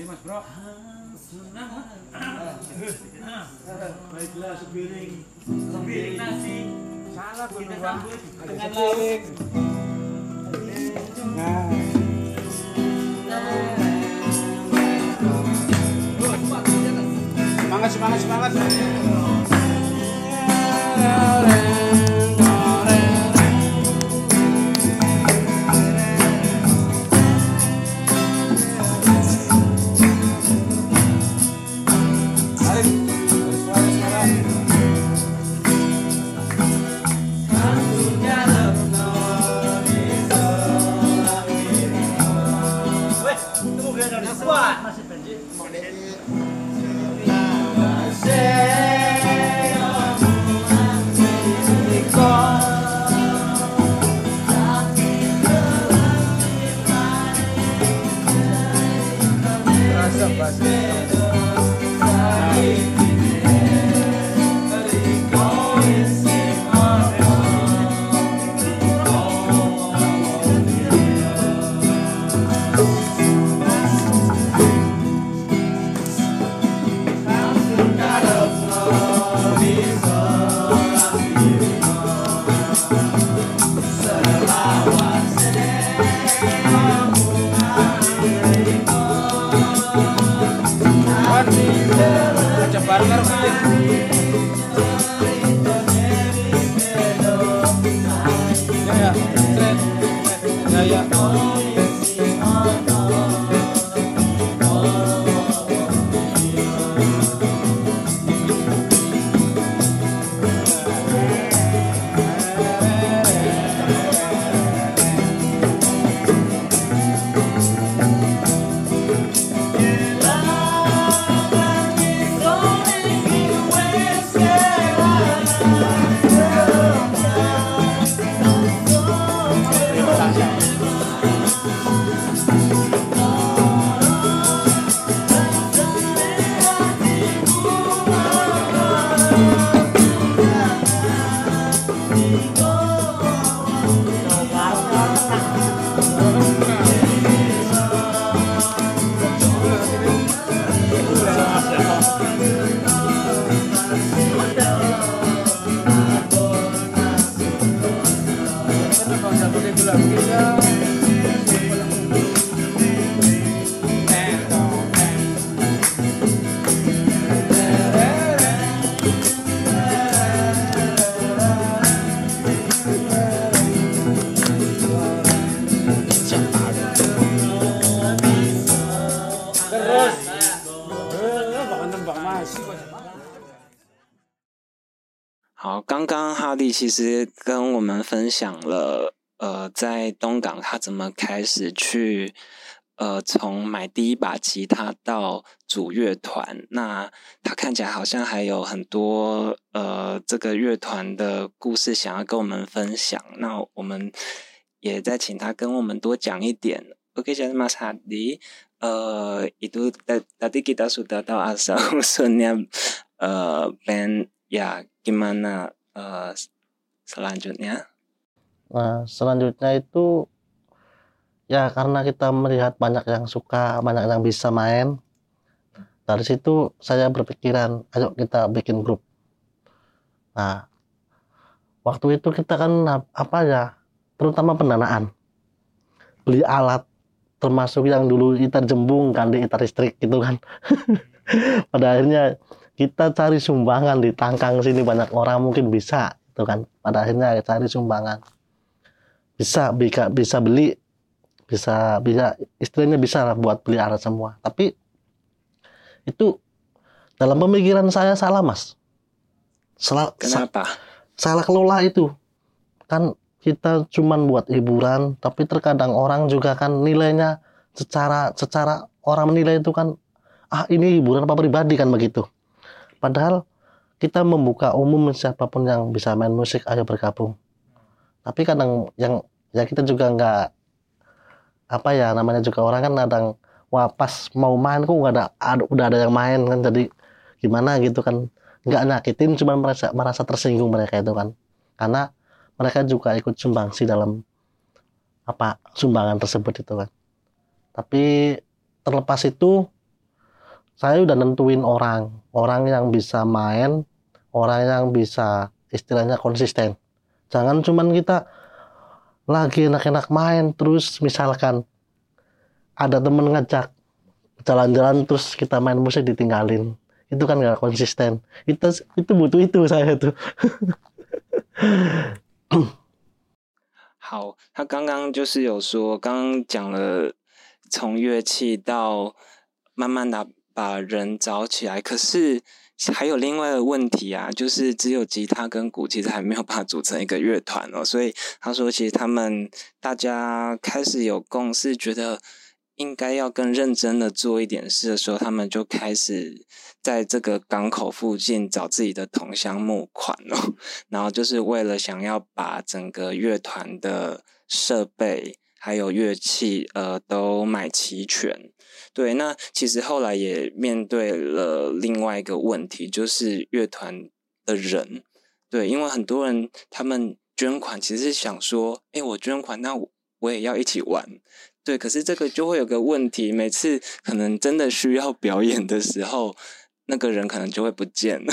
Iya mas bro. Baiklah sepiring. Sepiring nasi. Salah Kita sambut dengan sepiring. Nah. Semangat semangat semangat. I 刚刚哈利其实跟我们分享了，呃，在东港他怎么开始去，呃，从买第一把吉他到组乐团。那他看起来好像还有很多，呃，这个乐团的故事想要跟我们分享。那我们也再请他跟我们多讲一点。Oke, jadi Mas Hadi, eh itu ta- tadi kita sudah tahu asal usulnya eh band ya gimana eh, selanjutnya? Nah, selanjutnya itu ya karena kita melihat banyak yang suka, banyak yang bisa main. Dari situ saya berpikiran, ayo kita bikin grup. Nah, waktu itu kita kan ap- apa ya, terutama pendanaan. Beli alat termasuk yang dulu gitar jembung kan di gitar listrik gitu kan. Pada akhirnya kita cari sumbangan di tangkang sini banyak orang mungkin bisa itu kan. Pada akhirnya cari sumbangan. Bisa bisa bisa beli bisa bisa istilahnya bisa lah buat beli alat semua. Tapi itu dalam pemikiran saya salah mas. Salah sa- Kenapa? salah kelola itu. Kan kita cuman buat hiburan tapi terkadang orang juga kan nilainya secara secara orang menilai itu kan ah ini hiburan apa pribadi? kan begitu padahal kita membuka umum siapa pun yang bisa main musik ayo bergabung. Tapi kadang yang ya kita juga nggak apa ya namanya juga orang kan kadang wah pas mau main kok nggak ada, udah ada yang main kan jadi gimana gitu kan. Nggak nyakitin cuma merasa merasa tersinggung mereka itu kan. Karena mereka juga ikut sumbangsi dalam apa sumbangan tersebut itu kan. Tapi terlepas itu saya udah nentuin orang orang yang bisa main orang yang bisa istilahnya konsisten jangan cuman kita lagi enak-enak main terus misalkan ada temen ngajak jalan-jalan terus kita main musik ditinggalin itu kan gak konsisten itu itu butuh itu saya tuh 好，他刚刚就是有说，刚刚讲了从乐器到慢慢的 把人找起来，可是还有另外一个问题啊，就是只有吉他跟鼓其实还没有办法组成一个乐团哦，所以他说其实他们大家开始有共识，觉得。应该要更认真的做一点事的时候，他们就开始在这个港口附近找自己的同乡募款哦，然后就是为了想要把整个乐团的设备还有乐器呃都买齐全。对，那其实后来也面对了另外一个问题，就是乐团的人，对，因为很多人他们捐款其实是想说，诶，我捐款，那我也要一起玩。对，可是这个就会有个问题，每次可能真的需要表演的时候，那个人可能就会不见了。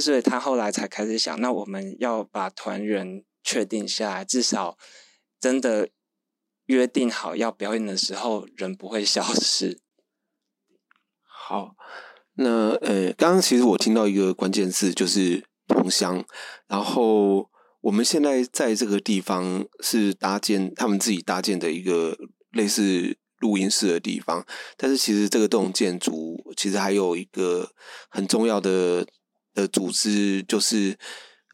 所以他后来才开始想，那我们要把团员确定下来，至少真的约定好要表演的时候，人不会消失。好，那呃，刚刚其实我听到一个关键字，就是同乡，然后我们现在在这个地方是搭建他们自己搭建的一个。类似录音室的地方，但是其实这个栋建筑其实还有一个很重要的的组织，就是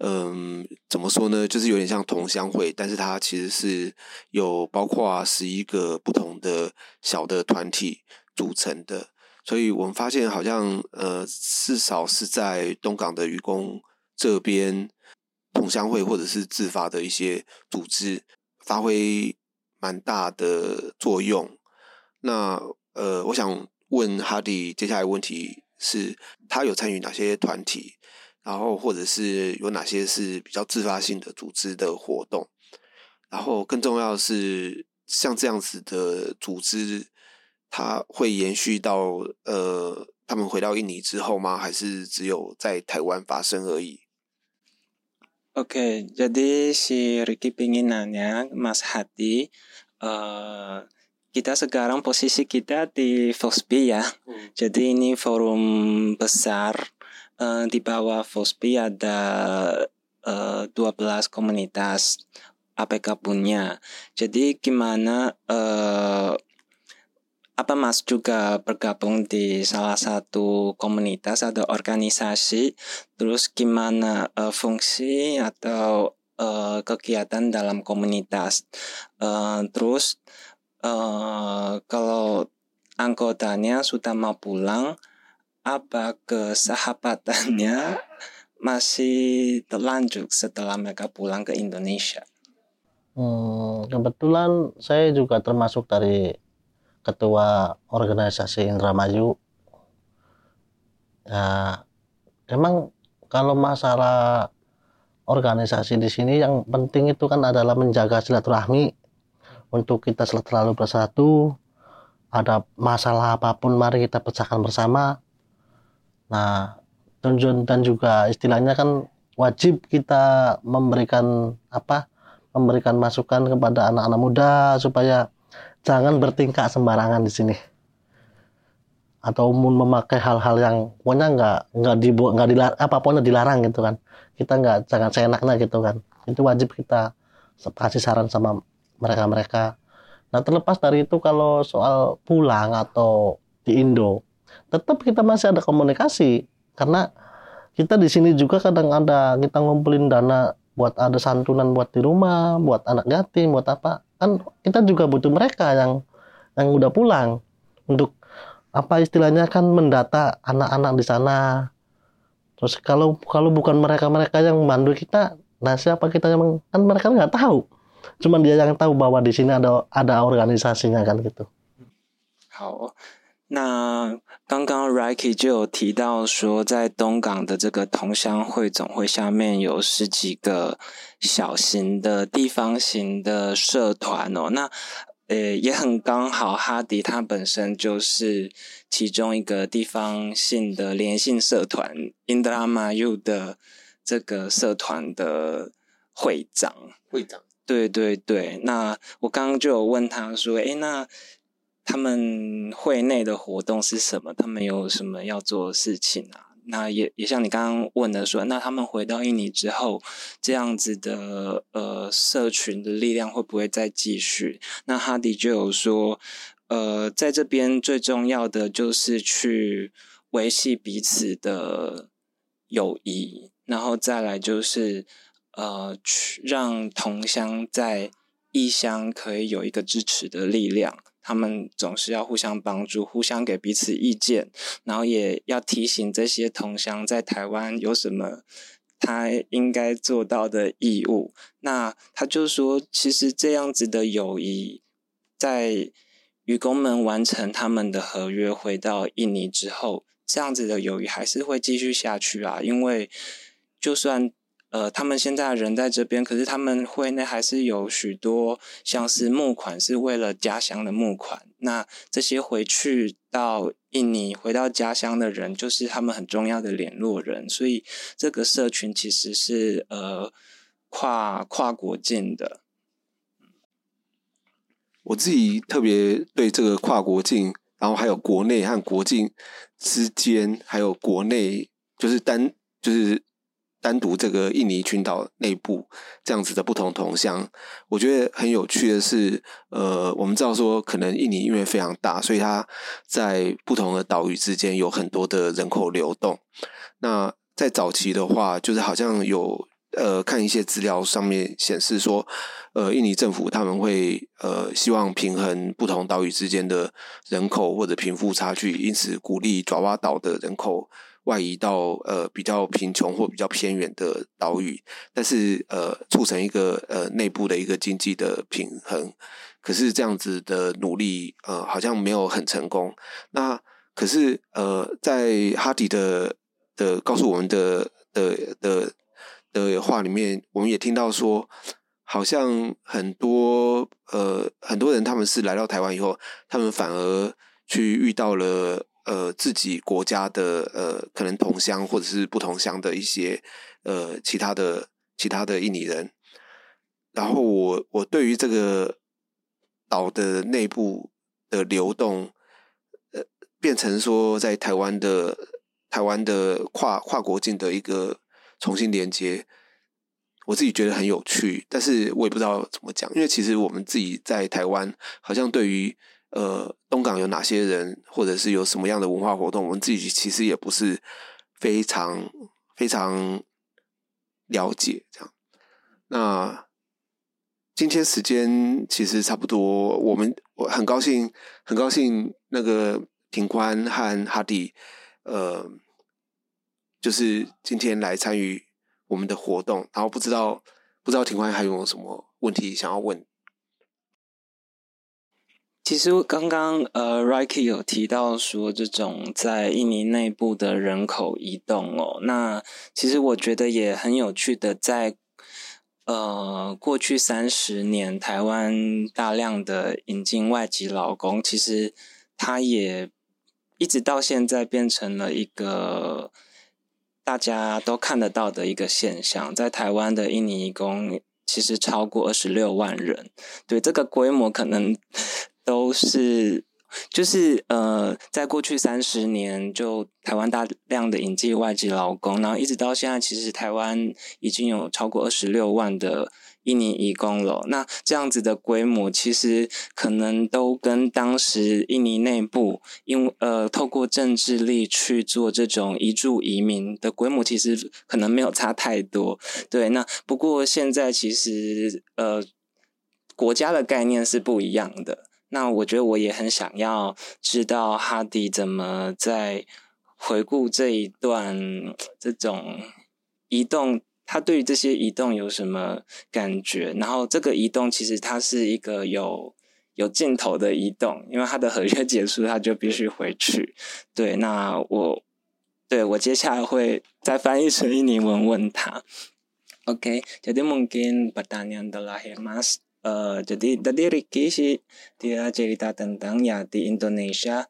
嗯，怎么说呢？就是有点像同乡会，但是它其实是有包括十一个不同的小的团体组成的，所以我们发现好像呃，至少是在东港的渔工这边，同乡会或者是自发的一些组织发挥。蛮大的作用。那呃，我想问哈迪，接下来问题是，他有参与哪些团体？然后或者是有哪些是比较自发性的组织的活动？然后更重要的是，像这样子的组织，它会延续到呃，他们回到印尼之后吗？还是只有在台湾发生而已？OK，jadi si Ricky pingin nanya Mas Hadi。Uh, kita sekarang posisi kita di Fosbi ya. Hmm. Jadi ini forum besar. Uh, di bawah Fosbi ada uh, 12 komunitas APK punya. Jadi gimana uh, apa Mas juga bergabung di salah satu komunitas atau organisasi? Terus gimana uh, fungsi atau uh, kegiatan dalam komunitas. Uh, terus uh, kalau anggotanya sudah mau pulang, apa kesahabatannya masih terlanjut setelah mereka pulang ke Indonesia? Hmm, kebetulan saya juga termasuk dari ketua organisasi Indramayu. Ya, emang kalau masalah organisasi di sini yang penting itu kan adalah menjaga silaturahmi untuk kita selalu bersatu ada masalah apa pun mari kita pecahkan bersama nah dan juga istilahnya kan wajib kita memberikan apa memberikan masukan kepada anak-anak muda supaya jangan bertingkah sembarangan di sini. Atau memakai hal-hal yang pokoknya nggak nggak dibuat nggak dilarang apa pun dilarang gitu kan. Kita nggak jangan seenaknya gitu kan. Itu wajib kita kasih saran sama mereka-mereka. Nah terlepas dari itu kalau soal pulang atau di Indo tetap kita masih ada komunikasi karena kita di sini juga kadang ada kita ngumpulin dana buat ada santunan buat di rumah buat anak yatim buat apa kan kita juga butuh mereka yang yang udah pulang untuk apa istilahnya kan mendata anak-anak di sana Terus kalau kalau bukan mereka-mereka yang membantu kita, nah siapa kita yang kan mereka nggak tahu. Cuman dia yang tahu bahwa di sini ada ada organisasinya kan gitu. 好，那刚刚 Ricky 就有提到说，在东港的这个同乡会总会下面有十几个小型的地方型的社团哦。那呃，也很刚好，哈迪他本身就是其中一个地方性的联性社团 Indramayu 的这个社团的会长。会长，对对对。那我刚刚就有问他说：“诶，那他们会内的活动是什么？他们有什么要做的事情啊？”那也也像你刚刚问的说，那他们回到印尼之后，这样子的呃社群的力量会不会再继续？那哈迪就有说，呃，在这边最重要的就是去维系彼此的友谊，然后再来就是呃去让同乡在异乡可以有一个支持的力量。他们总是要互相帮助，互相给彼此意见，然后也要提醒这些同乡在台湾有什么他应该做到的义务。那他就说，其实这样子的友谊，在渔工们完成他们的合约回到印尼之后，这样子的友谊还是会继续下去啊，因为就算。呃，他们现在人在这边，可是他们会内还是有许多像是募款，是为了家乡的募款。那这些回去到印尼、回到家乡的人，就是他们很重要的联络人。所以这个社群其实是呃跨跨国境的。我自己特别对这个跨国境，然后还有国内和国境之间，还有国内就是单就是。单独这个印尼群岛内部这样子的不同同乡，我觉得很有趣的是，呃，我们知道说，可能印尼因为非常大，所以它在不同的岛屿之间有很多的人口流动。那在早期的话，就是好像有呃看一些资料上面显示说，呃，印尼政府他们会呃希望平衡不同岛屿之间的人口或者贫富差距，因此鼓励爪哇岛的人口。外移到呃比较贫穷或比较偏远的岛屿，但是呃促成一个呃内部的一个经济的平衡，可是这样子的努力呃好像没有很成功。那可是呃在哈迪的的告诉我们的的的的话里面，我们也听到说，好像很多呃很多人他们是来到台湾以后，他们反而去遇到了。呃，自己国家的呃，可能同乡或者是不同乡的一些呃，其他的其他的印尼人，然后我我对于这个岛的内部的流动，呃，变成说在台湾的台湾的跨跨国境的一个重新连接，我自己觉得很有趣，但是我也不知道怎么讲，因为其实我们自己在台湾好像对于。呃，东港有哪些人，或者是有什么样的文化活动？我们自己其实也不是非常非常了解。这样，那今天时间其实差不多，我们我很高兴，很高兴那个庭宽和哈迪，呃，就是今天来参与我们的活动。然后不知道不知道庭宽还有什么问题想要问？其实刚刚呃，Ricky 有提到说这种在印尼内部的人口移动哦，那其实我觉得也很有趣的在，呃过去三十年，台湾大量的引进外籍劳工，其实他也一直到现在变成了一个大家都看得到的一个现象，在台湾的印尼移工其实超过二十六万人，对这个规模可能。都是，就是呃，在过去三十年，就台湾大量的引进外籍劳工，然后一直到现在，其实台湾已经有超过二十六万的印尼移工了。那这样子的规模，其实可能都跟当时印尼内部因呃透过政治力去做这种移住移民的规模，其实可能没有差太多。对，那不过现在其实呃国家的概念是不一样的。那我觉得我也很想要知道哈迪怎么在回顾这一段这种移动，他对于这些移动有什么感觉？然后这个移动其实它是一个有有尽头的移动，因为他的合约结束，他就必须回去。对，那我对我接下来会再翻译成印尼文问他。OK，jadi mungkin pertanyaan terakhir Mas。Uh, jadi tadi Ricky sih dia cerita tentang ya di Indonesia.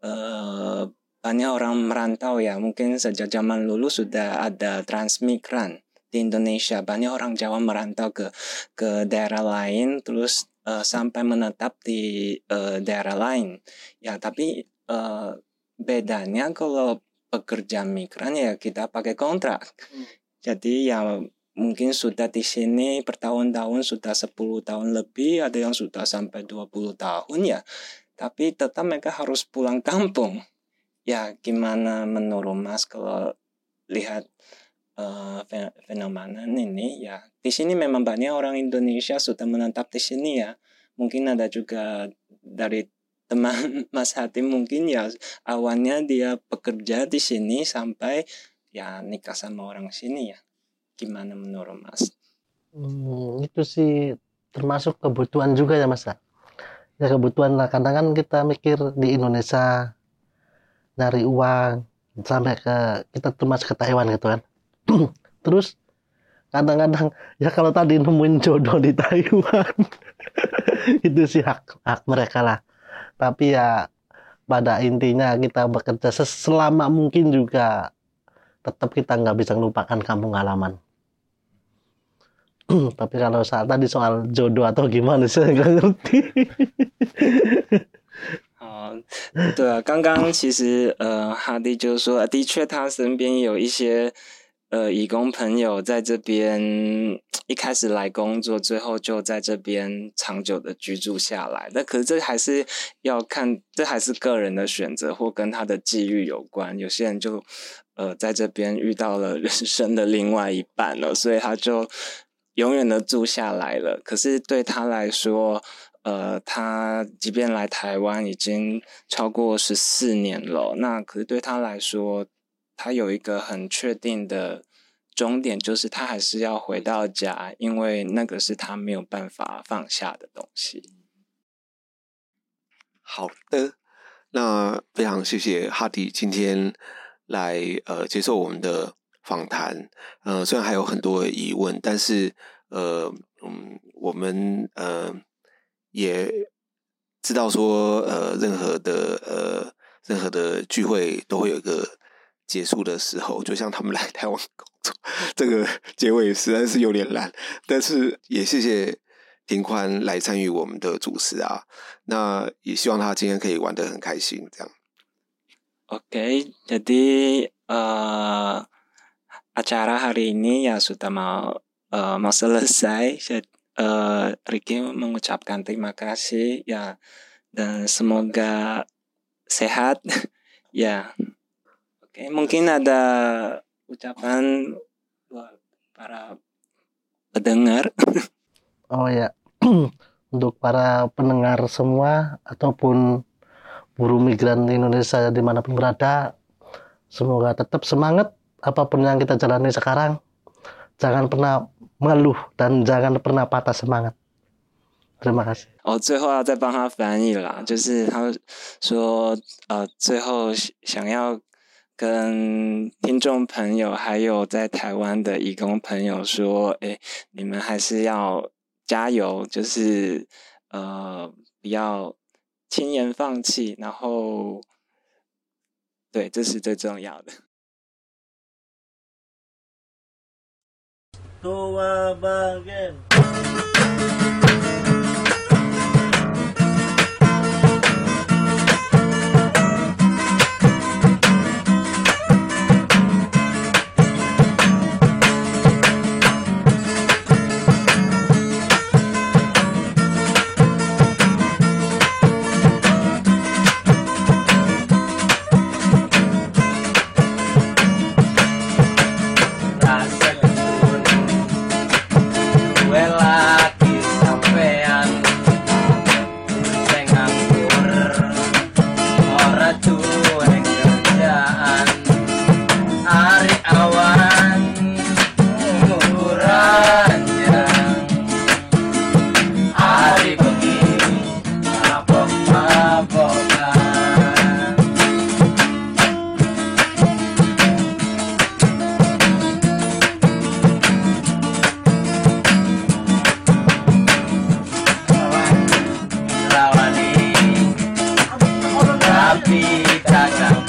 Uh, banyak orang merantau ya. Mungkin sejak zaman dulu sudah ada transmigran di Indonesia. Banyak orang Jawa merantau ke ke daerah lain terus uh, sampai menetap di uh, daerah lain. Ya tapi uh, bedanya kalau pekerja migran ya kita pakai kontrak. Hmm. jadi ya mungkin sudah di sini bertahun-tahun sudah 10 tahun lebih ada yang sudah sampai 20 tahun ya. Tapi tetap mereka harus pulang kampung. Ya gimana menurut Mas kalau lihat uh, fenomena ini? Ya di sini memang banyak orang Indonesia sudah menetap di sini ya. Mungkin ada juga dari teman Mas Hatim mungkin ya awalnya dia bekerja di sini sampai ya nikah sama orang sini ya Gimana menurut Mas? Hmm, itu sih termasuk kebutuhan juga ya Mas. Ya ya kebutuhan lah. Kadang kan kita mikir di Indonesia nyari uang sampai ke kita termasuk ke Taiwan gitu kan. Terus kadang-kadang ya kalau tadi nemuin jodoh di Taiwan itu sih hak hak mereka lah. Tapi ya pada intinya kita bekerja selama mungkin juga tetap kita nggak bisa melupakan kampung halaman. tapi kalau saat tadi soal jodoh atau gimana saya nggak ngerti 哦，对啊，刚刚其实呃，哈迪就说，的确他身边有一些呃义工朋友在这边一开始来工作，最后就在这边长久的居住下来。那可是这还是要看，这还是个人的选择或跟他的际遇有关。有些人就呃在这边遇到了人生的另外一半了，所以他就。永远的住下来了，可是对他来说，呃，他即便来台湾已经超过十四年了，那可是对他来说，他有一个很确定的终点，就是他还是要回到家，因为那个是他没有办法放下的东西。好的，那非常谢谢哈迪今天来呃接受我们的。访谈，呃，虽然还有很多疑问，但是，呃，嗯，我们呃也知道说，呃，任何的呃任何的聚会都会有一个结束的时候，就像他们来台湾工作，这个结尾实在是有点难，但是也谢谢庭宽来参与我们的主持啊，那也希望他今天可以玩得很开心，这样。OK，jadi uh acara hari ini ya sudah mau uh, mau selesai. Uh, Ricky mengucapkan terima kasih ya dan semoga sehat ya. Oke, mungkin ada ucapan buat para pendengar. Oh ya, untuk para pendengar semua ataupun buruh migran Indonesia di mana pun berada, semoga tetap semangat apapun yang kita jalani sekarang, jangan pernah mengeluh dan jangan pernah patah semangat. Terima kasih。哦，最后要再帮他翻译啦，就是他说，呃，最后想要跟听众朋友，还有在台湾的义工朋友说，诶，你们还是要加油，就是呃，不要轻言放弃，然后，对，这是最重要的。To a bargain. napita na